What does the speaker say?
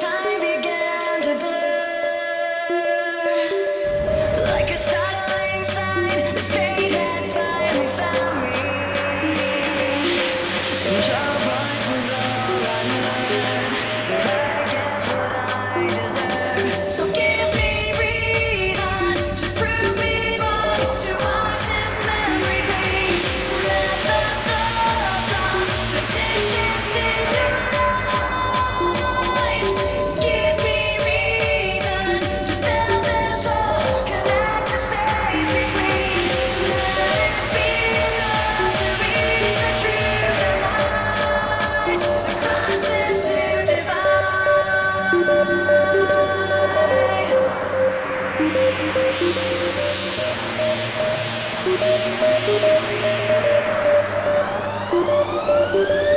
time Thank you.